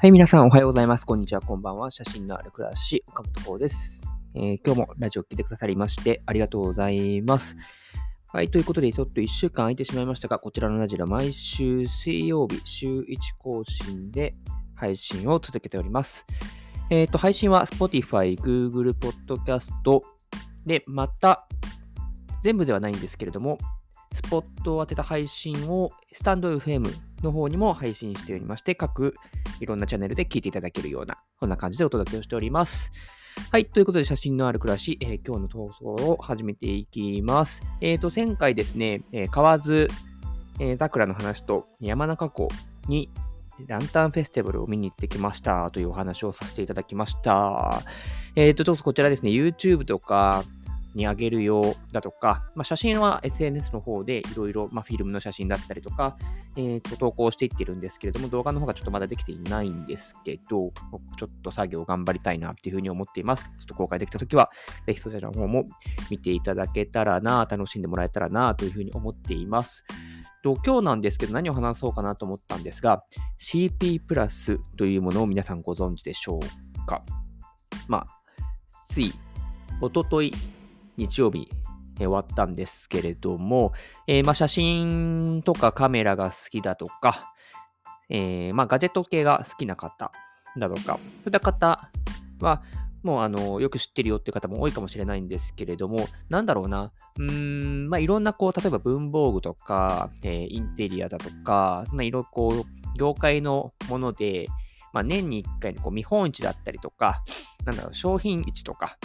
はい、皆さんおはようございます。こんにちは、こんばんは。写真のある暮らし、岡本幸です、えー、今日もラジオ来てくださりましてありがとうございます。はい、ということで、ちょっと1週間空いてしまいましたが、こちらのラジオは毎週水曜日、週1更新で配信を続けております。えっ、ー、と、配信は Spotify、Google Podcast で、また、全部ではないんですけれども、スポットを当てた配信をスタンド FM の方にも配信しておりまして、各いろんなチャンネルで聞いていただけるような、そんな感じでお届けをしております。はい。ということで、写真のある暮らし、えー、今日の投稿を始めていきます。えっ、ー、と、前回ですね、えー、河津、えー、桜の話と山中湖にランタンフェスティバルを見に行ってきましたというお話をさせていただきました。えっ、ー、と、ちょっとこちらですね、YouTube とか、にあげるようだとか、まあ、写真は SNS の方でいろいろ、フィルムの写真だったりとか、えー、と投稿していってるんですけれども、動画の方がちょっとまだできていないんですけど、ちょっと作業頑張りたいなっていうふうに思っています。ちょっと公開できたときは、ぜひそちらの方も見ていただけたらな、楽しんでもらえたらな、というふうに思っています。と今日なんですけど何を話そうかなと思ったんですが CP プラスというものを皆さんご存知でしょうか？まあついおととい日曜日、終わったんですけれども、えー、まあ、写真とかカメラが好きだとか、え、まあ、ガジェット系が好きな方だとか、そういった方は、もうあの、よく知ってるよっていう方も多いかもしれないんですけれども、なんだろうな、うん、まあ、いろんなこう、例えば文房具とか、えー、インテリアだとか、そんないろこう、業界のもので、まあ、年に1回のこう見本市だったりとか、なんだろう、商品市とか、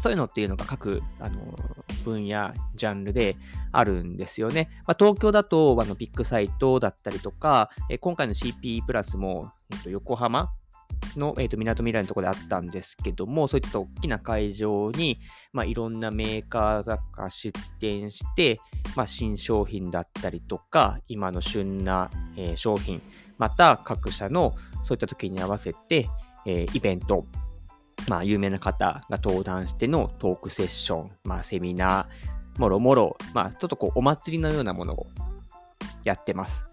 そういうのっていうのが各あの分野、ジャンルであるんですよね。まあ、東京だとあのビッグサイトだったりとか、え今回の CP プラスも、えっと、横浜の、えーと、港未来のところであったんですけども、そういった大きな会場に、まあ、いろんなメーカーが出展して、まあ、新商品だったりとか、今の旬な、えー、商品、また各社のそういった時に合わせて、えー、イベント、まあ、有名な方が登壇してのトークセッション、まあ、セミナー、もろもろ、まあ、ちょっとこう、お祭りのようなものをやってます。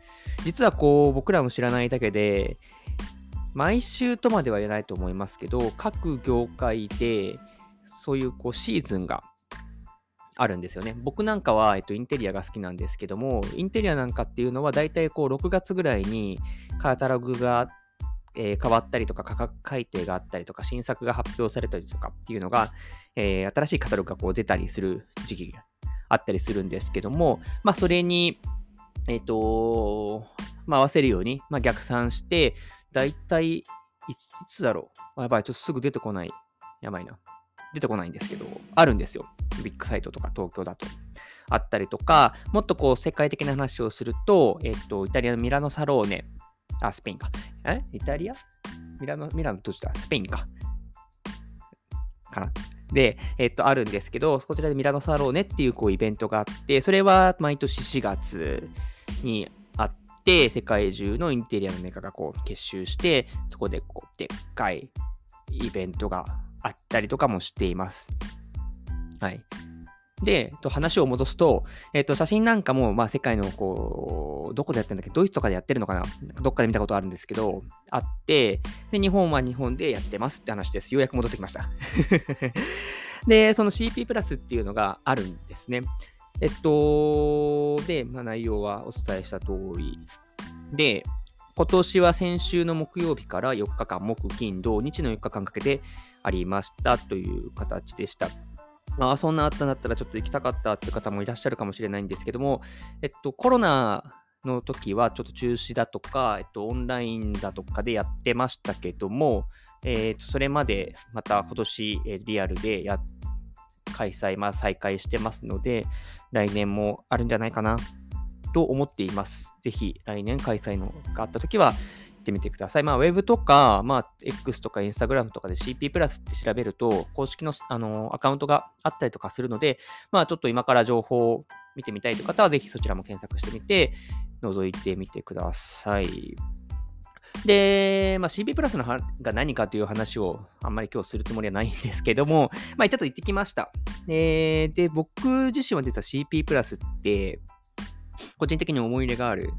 実はこう、僕らも知らないだけで、毎週とまでは言えないと思いますけど、各業界で、そういうこうシーズンがあるんですよね。僕なんかは、えっと、インテリアが好きなんですけども、インテリアなんかっていうのは、だいたいこう6月ぐらいにカタログがえー、変わったりとか価格改定があったりとか新作が発表されたりとかっていうのが、えー、新しいカタログがこう出たりする時期があったりするんですけども、まあ、それに、えっ、ー、とまあ、合わせるように、まあ、逆算して、だいたいいつだろうやばい、ちょっとすぐ出てこない。やばいな。出てこないんですけど、あるんですよ。ビッグサイトとか東京だと。あったりとか、もっとこう世界的な話をすると、えっと、イタリアのミラノサローネあ、スペインか。え？イタリア？ミラノ、ミラノどっちだ？スペインか。かな。で、えっと、あるんですけど、こちらでミラノサローネっていうこうイベントがあって、それは毎年4月にあって、世界中のインテリアのメーカーがこう結集して、そこでこう、でっかいイベントがあったりとかもしています。はい。で、と話を戻すと、えっ、と、写真なんかも、まあ、世界の、こう、どこでやってるんだっけドイツとかでやってるのかなどっかで見たことあるんですけど、あって、で、日本は日本でやってますって話です。ようやく戻ってきました。で、その CP プラスっていうのがあるんですね。えっと、で、まあ、内容はお伝えした通りで、今年は先週の木曜日から4日間、木、金、土、日の4日間かけてありましたという形でした。ああ、そんなあったんだったらちょっと行きたかったって方もいらっしゃるかもしれないんですけども、えっと、コロナの時はちょっと中止だとか、えっと、オンラインだとかでやってましたけども、えっと、それまでまた今年、えリアルでや開催、まあ、再開してますので、来年もあるんじゃないかなと思っています。ぜひ来年開催のがあった時は、ってみてください。まあ、ウェブとか、まあ、X とか Instagram とかで CP プラスって調べると、公式のあのアカウントがあったりとかするので、まあ、ちょっと今から情報を見てみたいという方は、ぜひそちらも検索してみて、覗いてみてください。で、まあ、CP プラスのが何かという話をあんまり今日するつもりはないんですけども、まあ、ちょっと行ってきました。で、で僕自身は実は CP プラスって、個人的に思い入れがある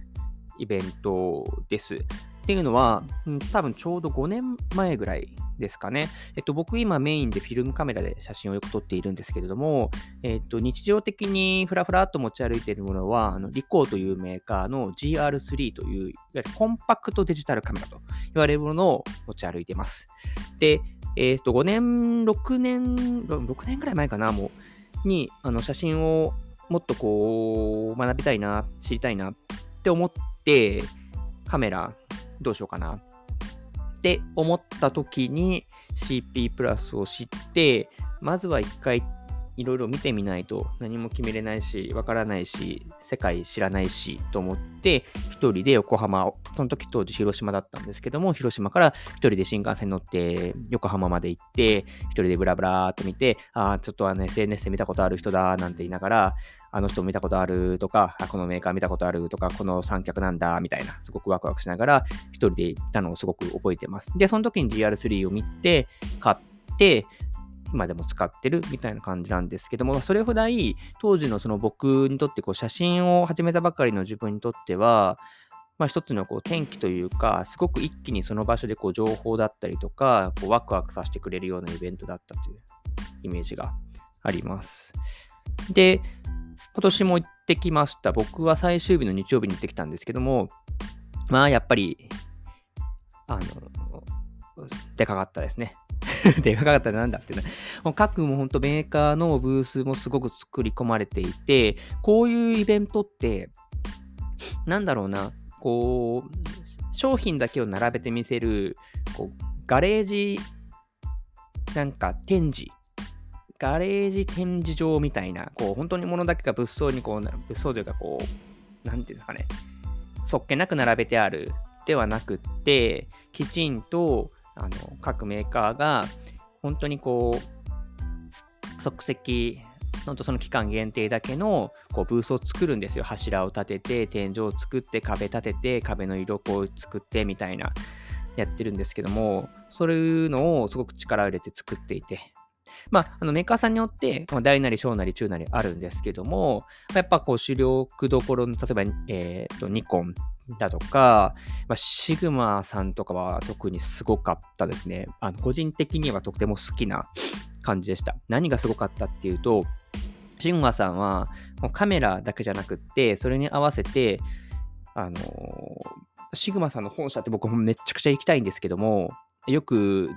イベントです。っていうのは、うん、多分ちょうど5年前ぐらいですかね。えっと、僕今メインでフィルムカメラで写真をよく撮っているんですけれども、えっと、日常的にフラフラっと持ち歩いているものは、あのリコーというメーカーの GR3 という、いわゆるコンパクトデジタルカメラと言われるものを持ち歩いています。で、えっと、5年、6年、6年ぐらい前かな、もう、に、あの、写真をもっとこう、学びたいな、知りたいなって思って、カメラどうしようかな。って思った時に CP プラスを知って、まずは一回いろいろ見てみないと何も決めれないし、わからないし、世界知らないしと思って、一人で横浜を、その時当時広島だったんですけども、広島から一人で新幹線乗って横浜まで行って、一人でブラブラーっと見て、ああ、ちょっとあの SNS で見たことある人だなんて言いながら、あの人見たことあるとか、このメーカー見たことあるとか、この三脚なんだみたいな、すごくワクワクしながら一人で行ったのをすごく覚えてます。で、その時に GR3 を見て、買って、今でも使ってるみたいな感じなんですけども、それほど当時のその僕にとってこう写真を始めたばかりの自分にとっては、まあ、一つのこう天気というか、すごく一気にその場所でこう情報だったりとか、こうワクワクさせてくれるようなイベントだったというイメージがあります。で、今年も行ってきました。僕は最終日の日曜日に行ってきたんですけども、まあやっぱり、あの、でかかったですね。でかかったらなんだってね。各も本当メーカーのブースもすごく作り込まれていて、こういうイベントって、なんだろうな、こう、商品だけを並べてみせる、こう、ガレージ、なんか展示、ガレージ展示場みたいな、こう、本当に物だけが物騒にこう、物騒というかこう、なんていうんですかね、そっけなく並べてあるではなくって、きちんとあの各メーカーが本当にこう即席本当その期間限定だけのこうブースを作るんですよ。柱を立てて天井を作って壁立てて壁の色を作ってみたいなやってるんですけどもそういうのをすごく力を入れて作っていて。まあ、あのメーカーさんによって、まあ、大なり小なり中なりあるんですけども、やっぱこう主力どころの、例えば、え、ー、と、ニコンだとか、まあ、シグマさんとかは特にすごかったですね。あの個人的にはとても好きな感じでした。何がすごかったっていうと、シグマさんはもうカメラだけじゃなくって、それに合わせて、あのシグマさんの本社って僕もめちゃくちゃ行きたいんですけども、よく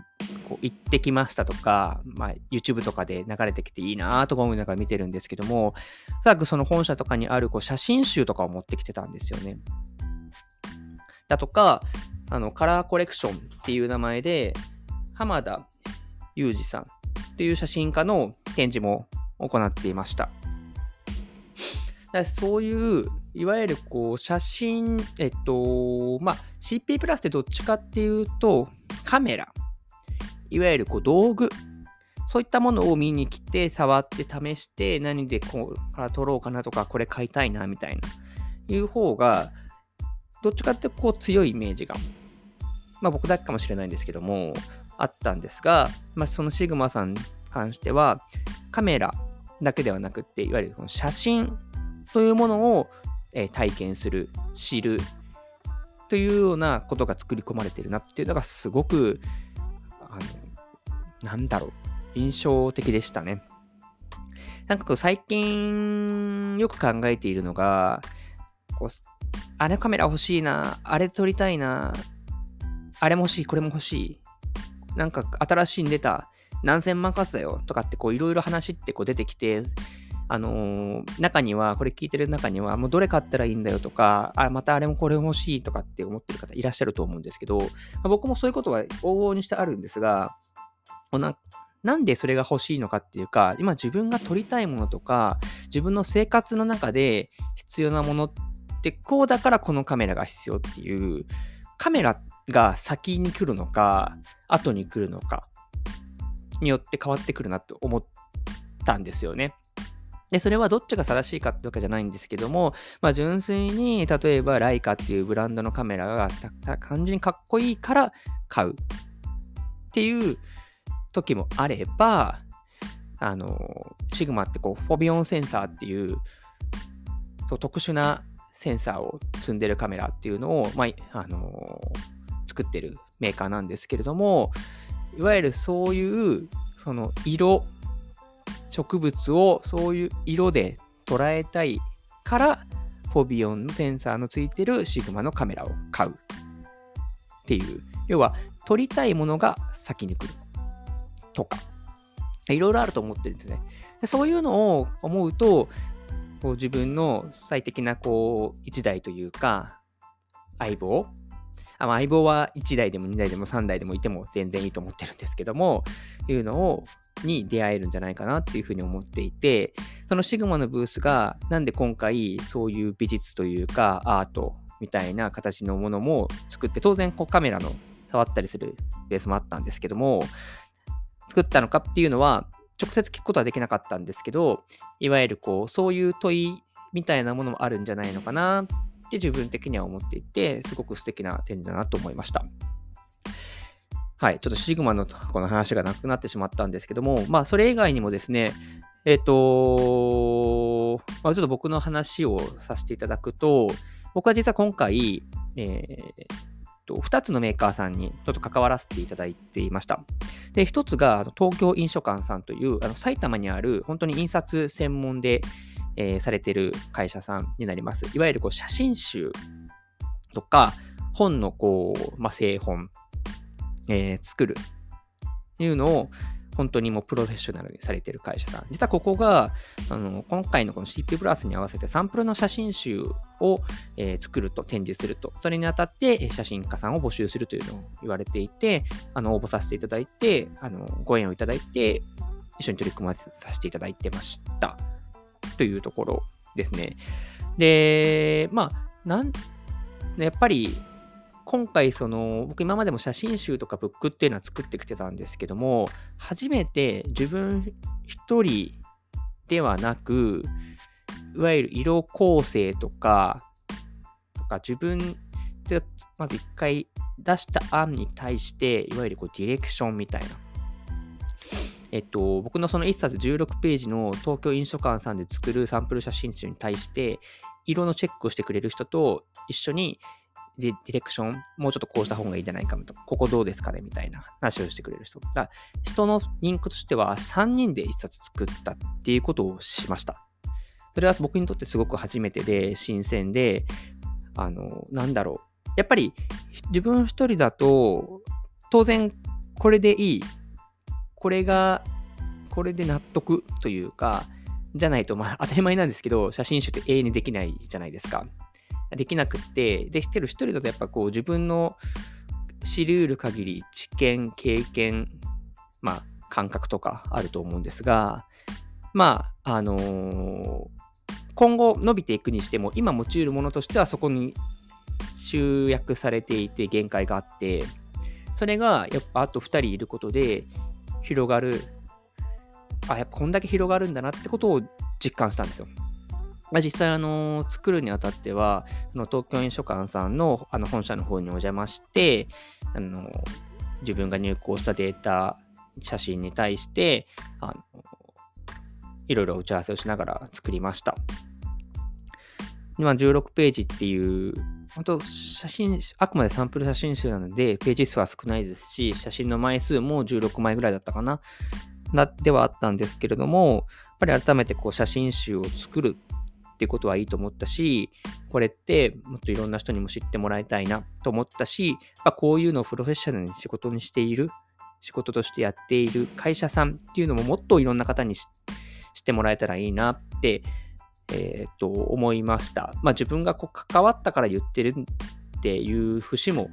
こう行ってきましたとか、まあ、YouTube とかで流れてきていいなとか思いながら見てるんですけども、おそらくその本社とかにあるこう写真集とかを持ってきてたんですよね。だとか、あのカラーコレクションっていう名前で、浜田裕二さんっていう写真家の展示も行っていました。そういう、いわゆるこう写真、えっと、まあ、CP プラスってどっちかっていうと、カメラ、いわゆるこう道具、そういったものを見に来て、触って試して、何でこうから撮ろうかなとか、これ買いたいなみたいな、いう方が、どっちかってこう強いイメージが、まあ僕だけかもしれないんですけども、あったんですが、まあそのシグマさんに関しては、カメラだけではなくて、いわゆるその写真というものを、え体験する、知る、というようなことが作り込まれてるなっていうのがすごく、なんだろう、印象的でしたね。なんかこう最近よく考えているのが、こうあれカメラ欲しいな、あれ撮りたいな、あれも欲しい、これも欲しい。なんか新しいに出た、何千万かだよとかってこういろいろ話ってこう出てきて、あのー、中には、これ聞いてる中には、もうどれ買ったらいいんだよとか、あ、またあれもこれも欲しいとかって思ってる方いらっしゃると思うんですけど、まあ、僕もそういうことは往々にしてあるんですが、ななんでそれが欲しいのかっていうか、今自分が撮りたいものとか、自分の生活の中で必要なものってこうだからこのカメラが必要っていう、カメラが先に来るのか、後に来るのかによって変わってくるなと思ったんですよね。で、それはどっちが正しいかってわけじゃないんですけども、まあ、純粋に、例えばライカっていうブランドのカメラが単純にかっこいいから買うっていう時もあれば、あの、シグマってこう、フォビオンセンサーっていう特殊なセンサーを積んでるカメラっていうのを、まあ、あの作ってるメーカーなんですけれども、いわゆるそういうその色、植物をそういう色で捉えたいから、フォビオンのセンサーのついてるシグマのカメラを買うっていう、要は撮りたいものが先に来る。とか、いろいろあると思ってるんですね。そういうのを思うと、こう自分の最適なこう1台というか、相棒あ相棒は1台でも2台でも3台でもいても全然いいと思ってるんですけども、いうのを、に出会えるんじゃないかなっていうふうに思っていて、そのシグマのブースが、なんで今回そういう美術というか、アートみたいな形のものも作って、当然こうカメラの触ったりするベースもあったんですけども、作ったのかっていうのは、直接聞くことはできなかったんですけど、いわゆるこう、そういう問いみたいなものもあるんじゃないのかなって自分的には思っていて、すごく素敵な点だなと思いました。はい、ちょっとシグマのこの話がなくなってしまったんですけども、まあ、それ以外にもですね、えっ、ー、と、まあ、ちょっと僕の話をさせていただくと、僕は実は今回、えーと、2つのメーカーさんにちょっと関わらせていただいていました。で、1つが東京印書館さんというあの埼玉にある本当に印刷専門で、えー、されている会社さんになります。いわゆるこう写真集とか本のこう、まあ、製本、えー、作るっていうのを本当にもうプロフェッショナルにされている会社さん。実はここが、あの今回のこの CP プラスに合わせてサンプルの写真集を、えー、作ると、展示すると、それにあたって写真家さんを募集するというのを言われていて、あの応募させていただいて、あのご縁をいただいて、一緒に取り組ませさせていただいてました。というところですね。で、まあ、なんやっぱり今回その僕今までも写真集とかブックっていうのは作ってきてたんですけども初めて自分一人ではなくいわゆる色構成とかとか自分でまず一回出した案に対していわゆるこうディレクションみたいな。えっと、僕のその1冊16ページの東京印書館さんで作るサンプル写真集に対して、色のチェックをしてくれる人と一緒に、ディレクション、もうちょっとこうした方がいいんじゃないかとか、ここどうですかねみたいな話をしてくれる人。だ人の人気としては3人で1冊作ったっていうことをしました。それは僕にとってすごく初めてで、新鮮で、あの、なんだろう。やっぱり自分一人だと、当然これでいい。これが、これで納得というか、じゃないと、まあ当たり前なんですけど、写真集って永遠にできないじゃないですか。できなくって、できてる一人だとやっぱこう自分の知り得る限り知見、経験、まあ感覚とかあると思うんですが、まあ、あのー、今後伸びていくにしても、今持ち得るものとしてはそこに集約されていて限界があって、それがやっぱあと2人いることで広がる、あ、やっぱこんだけ広がるんだなってことを実感したんですよ。ま、実際、あの作るにあたっては、その東京印書館さんのあの本社の方にお邪魔して、あの自分が入稿したデータ、写真に対して、あのいろいろ打ち合わせをしながら作りました。今16ページっていう、本当写真、あくまでサンプル写真集なので、ページ数は少ないですし、写真の枚数も16枚ぐらいだったかな。なではあったんですけれども、やっぱり改めてこう写真集を作るっていうことはいいと思ったし、これってもっといろんな人にも知ってもらいたいなと思ったし、まあ、こういうのをプロフェッショナルに仕事にしている、仕事としてやっている会社さんっていうのももっといろんな方に知ってもらえたらいいなって、えー、っと思いました。まあ自分がこう関わったから言ってるっていう節も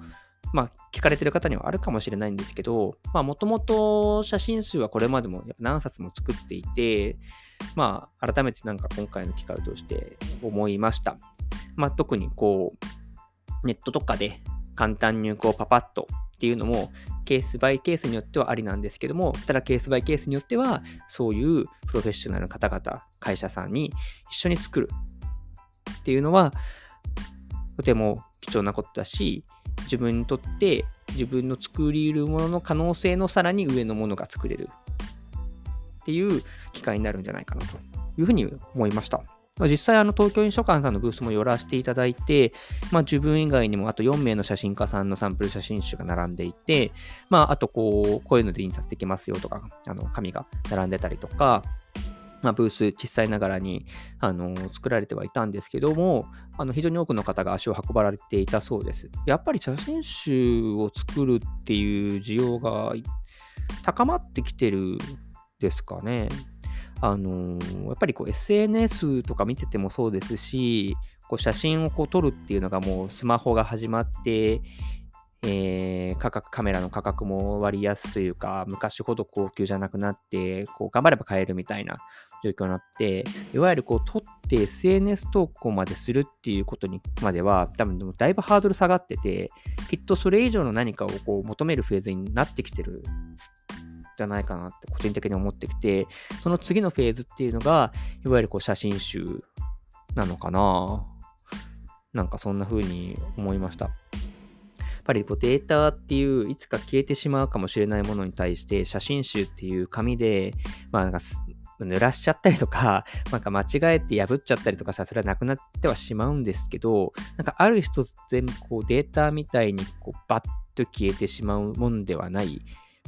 まあ、聞かれてる方にはあるかもしれないんですけど、もともと写真集はこれまでもやっぱ何冊も作っていて、まあ、改めてなんか今回の機会を通して思いました。まあ、特にこう、ネットとかで簡単にこうパパッとっていうのもケースバイケースによってはありなんですけども、ただケースバイケースによっては、そういうプロフェッショナルの方々、会社さんに一緒に作るっていうのは、とても貴重なことだし、自分にとって自分の作り得るものの可能性のさらに上のものが作れるっていう機会になるんじゃないかなというふうに思いました。実際、あの東京印書館さんのブースも寄らせていただいて、まあ、自分以外にもあと4名の写真家さんのサンプル写真集が並んでいて、まあ、あとこう、こういうので印刷できますよとか、あの紙が並んでたりとか、まあ、ブース小さいながらにあの作られてはいたんですけどもあの非常に多くの方が足を運ばれていたそうです。やっぱり写真集を作るっていう需要が高まってきてるですかね。あのー、やっぱりこう SNS とか見ててもそうですし、こう写真をこう撮るっていうのがもうスマホが始まって、えー、価格、カメラの価格も割安というか、昔ほど高級じゃなくなって、こう頑張れば買えるみたいな状況になって、いわゆるこう撮って SNS 投稿までするっていうことにまでは、多分でもだいぶハードル下がってて、きっとそれ以上の何かをこう求めるフェーズになってきてるゃないかなって個人的に思ってきて、その次のフェーズっていうのが、いわゆるこう写真集なのかななんかそんな風に思いました。やっぱりこうデータっていういつか消えてしまうかもしれないものに対して写真集っていう紙で、まあなんか濡らしちゃったりとか、なんか間違えて破っちゃったりとかさ、それはなくなってはしまうんですけど、なんかある一つ全部こうデータみたいにこうバッと消えてしまうもんではない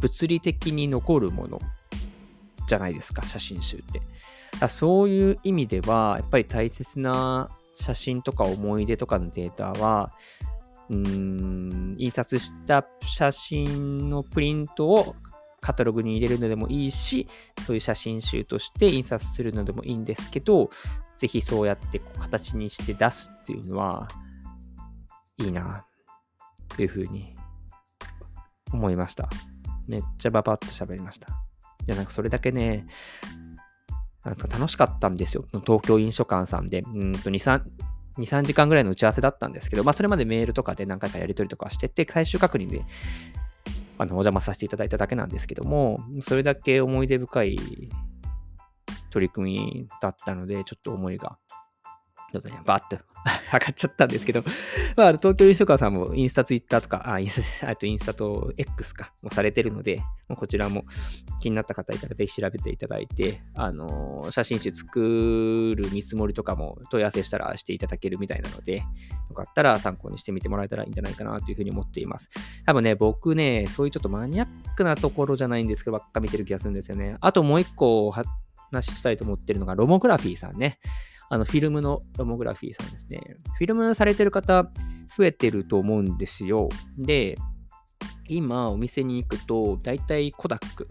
物理的に残るものじゃないですか、写真集って。そういう意味では、やっぱり大切な写真とか思い出とかのデータは、うーん、印刷した写真のプリントをカタログに入れるのでもいいし、そういう写真集として印刷するのでもいいんですけど、ぜひそうやってこう形にして出すっていうのは、いいな、というふうに思いました。めっちゃババッと喋りました。で、なんかそれだけね、なんか楽しかったんですよ。東京印書館さんで、うんと2、3、2、3時間ぐらいの打ち合わせだったんですけど、まあそれまでメールとかで何回かやり取りとかしてて、最終確認で、あの、お邪魔させていただいただけなんですけども、それだけ思い出深い取り組みだったので、ちょっと思いが、ちょっとね、バーッと 上がっちゃったんですけど、まあ、東京インストカーさんもインスタ、ツイッターとか、あ、インスタ、あとインスタと X か、もされてるので、こちらも気になった方いたらぜひ調べていただいて、あのー、写真集作る見積もりとかも問い合わせしたらしていただけるみたいなので、よかったら参考にしてみてもらえたらいいんじゃないかなというふうに思っています。多分ね、僕ね、そういうちょっとマニアックなところじゃないんですけど、ばっか見てる気がするんですよね。あともう一個話したいと思ってるのが、ロモグラフィーさんね。あの、フィルムのロモグラフィーさんですね。フィルムされてる方、増えてると思うんですよ。で、今、お店に行くと、だいたいコダック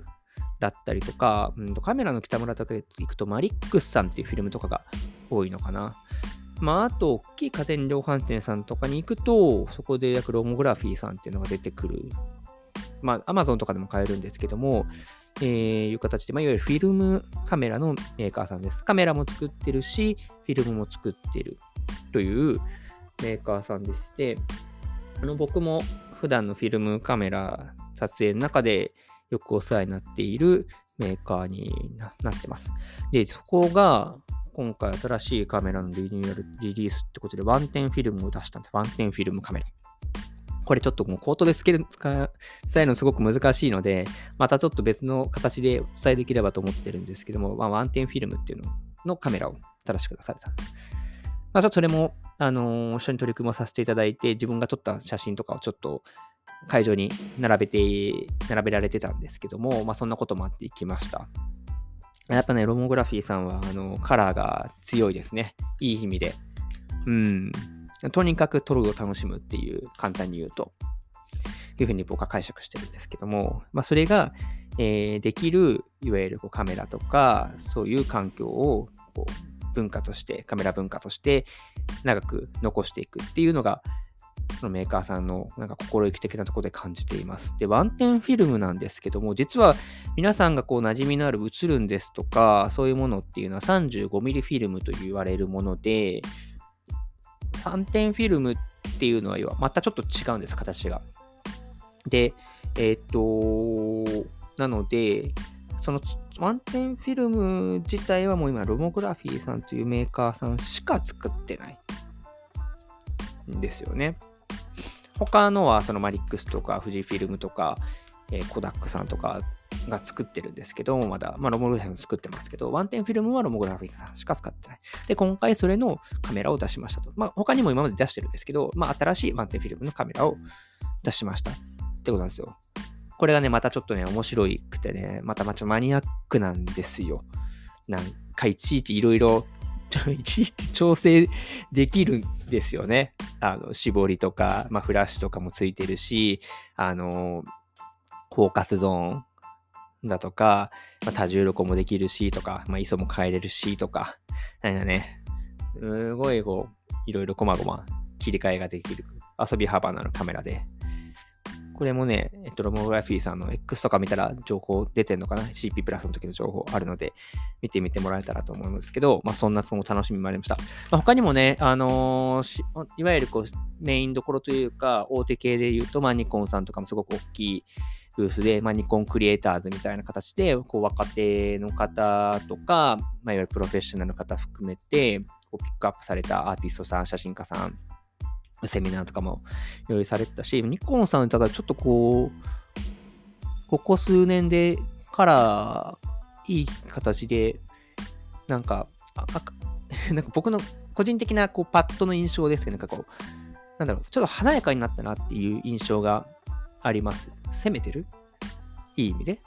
だったりとか、うん、カメラの北村とか行くと、マリックスさんっていうフィルムとかが多いのかな。まあ、あと、大きい家電量販店さんとかに行くと、そこで約ロモグラフィーさんっていうのが出てくる。まあ、アマゾンとかでも買えるんですけども、えー、いう形で、まあ、いわゆるフィルムカメラのメーカーさんです。カメラも作ってるし、フィルムも作ってるというメーカーさんでして、あの僕も普段のフィルムカメラ撮影の中でよくお世話になっているメーカーになってます。で、そこが今回新しいカメラのリニューアルリリースってことで one ten フィルムを出したんです。 One ten フィルムカメラ。これちょっともう口頭で伝えるのすごく難しいので、またちょっと別の形でお伝えできればと思ってるんですけども、まあ、ワンテンフィルムっていうののカメラを新しく出された。まあ、ちょっとそれも、あのー、一緒に取り組まさせていただいて、自分が撮った写真とかをちょっと会場に並べて、並べられてたんですけども、まあ、そんなこともあっていきました。やっぱね、ロモグラフィーさんは、あの、カラーが強いですね。いい意味で。うん。とにかく撮るを楽しむっていう、簡単に言うと、いうふうに僕は解釈してるんですけども、まあ、それが、えー、できる、いわゆるこうカメラとか、そういう環境をこう文化として、カメラ文化として長く残していくっていうのが、そのメーカーさんのなんか心意気的なところで感じています。で、ワンテンフィルムなんですけども、実は皆さんがこう馴染みのある映るんですとか、そういうものっていうのは 35mm フィルムと言われるもので、3点フィルムっていうのはまたちょっと違うんです、形が。で、えっ、と、なので、その one ten フィルム自体はもう今、ロモグラフィーさんというメーカーさんしか作ってないんですよね。他のはそのマリックスとか富士フィルムとか、えー、コダックさんとかが作ってるんですけど、まだ、まあ、ロモグラフィーも作ってますけど、 one ten フィルムはロモグラフィーさんしか使ってない。で、今回それのカメラを出しましたと。まあ、他にも今まで出してるんですけど、まあ、新しいワンテンフィルムのカメラを出しました。ってことなんですよ。これがね、またちょっとね、面白くてね、またまちょマニアックなんですよ。なんかいちいちいろいろ、いちいち調整できるんですよね。あの、絞りとか、まあ、フラッシュとかもついてるし、あの、フォーカスゾーンだとか、まあ、多重録音もできるしとか、まあ、ISO も変えれるしとか、なんかね、すごいこう、いろいろこまごま切り替えができる遊び幅のあるカメラで、これもね、えっと、ロモグラフィーさんの X とか見たら情報出てんのかな ?CP プラスの時の情報あるので、見てみてもらえたらと思うんですけど、まあ、そんなその楽しみもありました。まあ、他にもね、あのー、いわゆるこう、メインどころというか、大手系で言うと、まあ、ニコンさんとかもすごく大きいブースで、まあ、ニコンクリエイターズみたいな形で、こう、若手の方とか、まあ、いわゆるプロフェッショナルの方含めて、こうピックアップされたアーティストさん、写真家さん、セミナーとかも用意されてたし、ニコンさんただちょっとこう、ここ数年でからいい形で、なんか、なんか僕の個人的なこうパッドの印象ですけど、なんかこう、なんだろう、ちょっと華やかになったなっていう印象があります。攻めてる？いい意味で？っ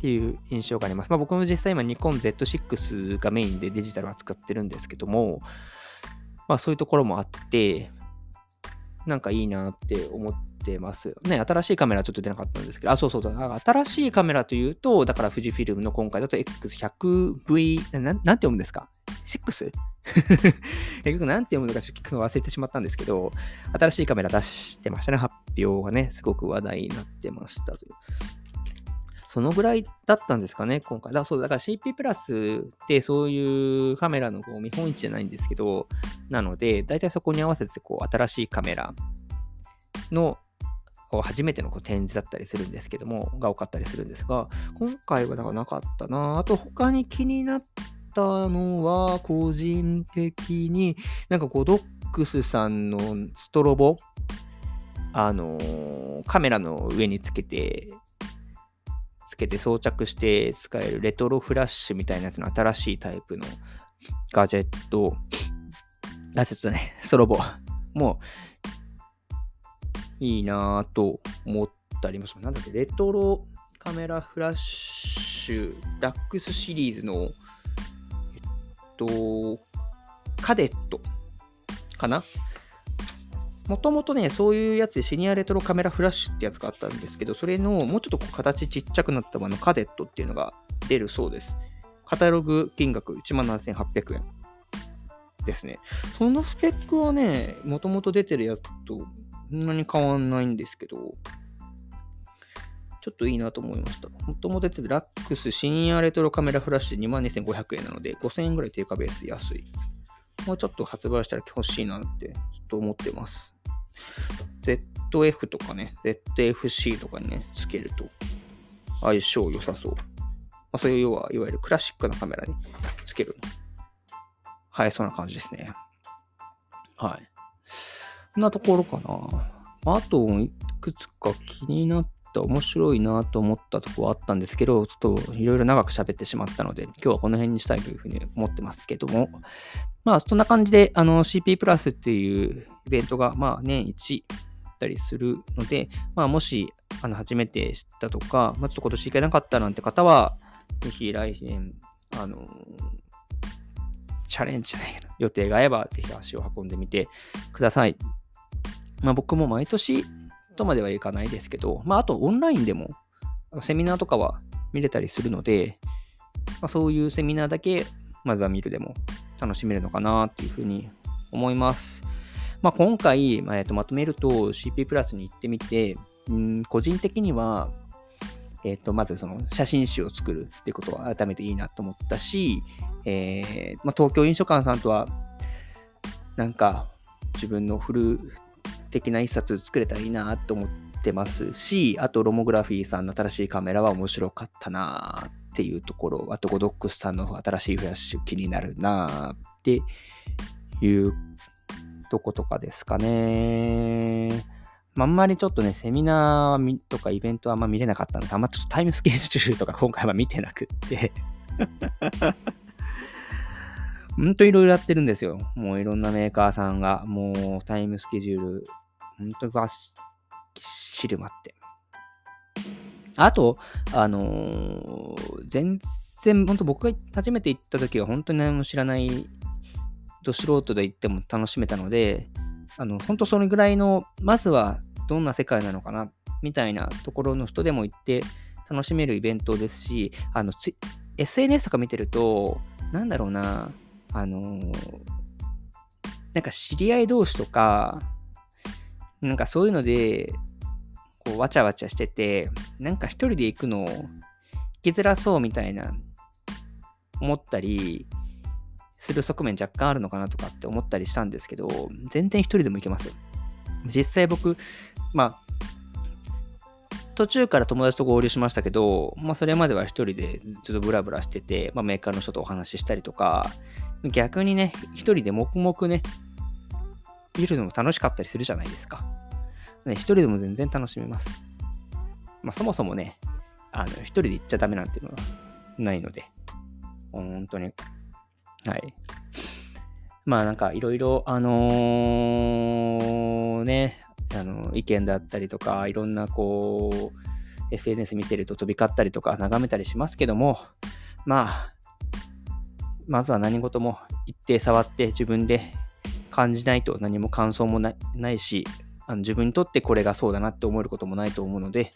ていう印象があります。まあ、僕も実際今ニコン Z6 がメインでデジタルは使ってるんですけども、まあそういうところもあって、なんかいいなって思ってますね。新しいカメラちょっと出なかったんですけど、あ、そうそうだ。新しいカメラというと、だから富士フィルムの今回だと X100V、ななんて読むんですか？?6? 結局何て読むのか聞くの忘れてしまったんですけど、新しいカメラ出してましたね。発表がね、すごく話題になってましたという。そのぐらいだったんですかね、今回。だそうだから CP プラスってそういうカメラのこう見本市じゃないんですけど、なので、大体そこに合わせてこう新しいカメラの初めてのこう展示だったりするんですけども、が多かったりするんですが、今回はだからなかったな。あと他に気になったのは、個人的に、なんかこう、ドックスさんのストロボ、あのー、カメラの上につけてつけて装着して使えるレトロフラッシュみたいなやつの新しいタイプのガジェット、ガジェットね、ソロボもういいなぁと思ったりもします。なんだっけ、レトロカメラフラッシュ、ダックスシリーズの、と、カデットかな？もともとね、そういうやつでシニアレトロカメラフラッシュってやつがあったんですけど、それのもうちょっと形ちっちゃくなったものカデットっていうのが出るそうです。カタログ金額17,800円ですね。そのスペックはね、もともと出てるやつとそんなに変わんないんですけど、ちょっといいなと思いました。もともと出てるラックスシニアレトロカメラフラッシュ22,500円なので、5000円ぐらい定価ベース安い。もうちょっと発売したら欲しいなってちょっと思ってます。ZF とかね、ZFC とかにね、つけると相性良さそう。まあ、そういう要は、いわゆるクラシックなカメラにつける。はい、そんな感じですね。はい。こんなところかな。あと、いくつか気になってた面白いなと思ったとこはあったんですけど、ちょっといろいろ長く喋ってしまったので、今日はこの辺にしたいというふうに思ってますけども、まあ、そんな感じで、あの、CP プラスっていうイベントが、まあ、年一ったりするので、まあ、もし、あの、初めて知ったとか、まあ、ちょっと今年行けなかったなんて方は、ぜひ来年、あのチャレンジじゃないけど、予定が合えば、ぜひ足を運んでみてください。まあ、僕も毎年とまではいかないですけど、まあ、あとオンラインでも、セミナーとかは見れたりするので、まあ、そういうセミナーだけ、まずは見るでも楽しめるのかなっていうふうに思います。まあ、今回、まあ、えー、とまとめると CP プラスに行ってみて、ん個人的には、えっ、ー、と、まずその写真集を作るっていうことは改めていいなと思ったし、えー、まあ、東京印書館さんとは、なんか自分のフル的な一冊作れたらいいなと思ってますし、あとロモグラフィーさんの新しいカメラは面白かったなっていうところ、あとゴドックスさんの新しいフラッシュ気になるなっていうとことかですかね。あ、んまりちょっとね、セミナーとかイベントはあんま見れなかったので、あんまちょっとタイムスケジュールとか今回は見てなくってほんといろいろやってるんですよ。もういろんなメーカーさんが、もうタイムスケジュール、ほんとばっしり待って。あと、あのー、全然、本当僕が初めて行った時は本当に何も知らないど素人で行っても楽しめたので、あの、本当それぐらいの、まずはどんな世界なのかな、みたいなところの人でも行って楽しめるイベントですし、あの、SNS とか見てると、なんだろうな、あのー、なんか知り合い同士とか、なんかそういうので、こう、わちゃわちゃしてて、なんか一人で行くの、行きづらそうみたいな、思ったり、する側面若干あるのかなとかって思ったりしたんですけど、全然一人でも行けますよ。実際僕、まあ、途中から友達と合流しましたけど、まあ、それまでは一人でずっとブラブラしてて、まあ、メーカーの人とお話ししたりとか、逆にね、一人で黙々ね、いるのも楽しかったりするじゃないですか。ね、一人でも全然楽しめます。まあ、そもそもね、あの、一人で行っちゃダメなんていうのはないので、本当にはい。まあなんかいろいろ、あのー、ね、あの意見だったりとか、いろんなこう、SNS 見てると飛び交ったりとか眺めたりしますけども、まあ、まずは何事も一定触って自分で感じないと何も感想もないし、あの自分にとってこれがそうだなって思えることもないと思うので、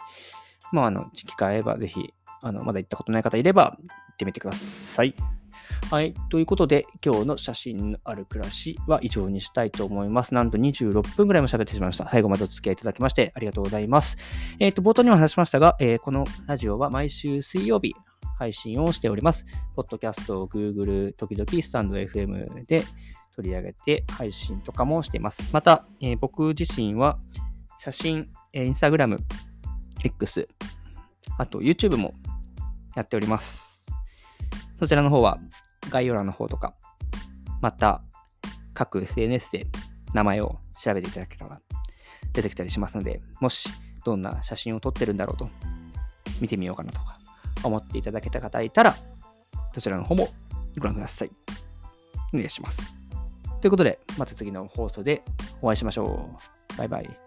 まあ、あの、機会あればぜひ、あの、まだ行ったことない方いれば行ってみてください。はい。ということで、今日の写真のある暮らしは以上にしたいと思います。なんと26分ぐらいも喋ってしまいました。最後までお付き合いいただきましてありがとうございます。えっ、ー、と、冒頭にも話しましたが、えー、このラジオは毎週水曜日配信をしております。ポッドキャスト、Google、時々スタンド FM で取り上げて配信とかもしています。また、えー、僕自身は写真、えー、Instagram、X、あと YouTube もやっております。そちらの方は概要欄の方とか、また各 SNS で名前を調べていただけたら出てきたりしますので、もしどんな写真を撮ってるんだろうと見てみようかなとか思っていただけた方いたら、そちらの方もご覧ください。お願いします。ということで、また次の放送でお会いしましょう。バイバイ。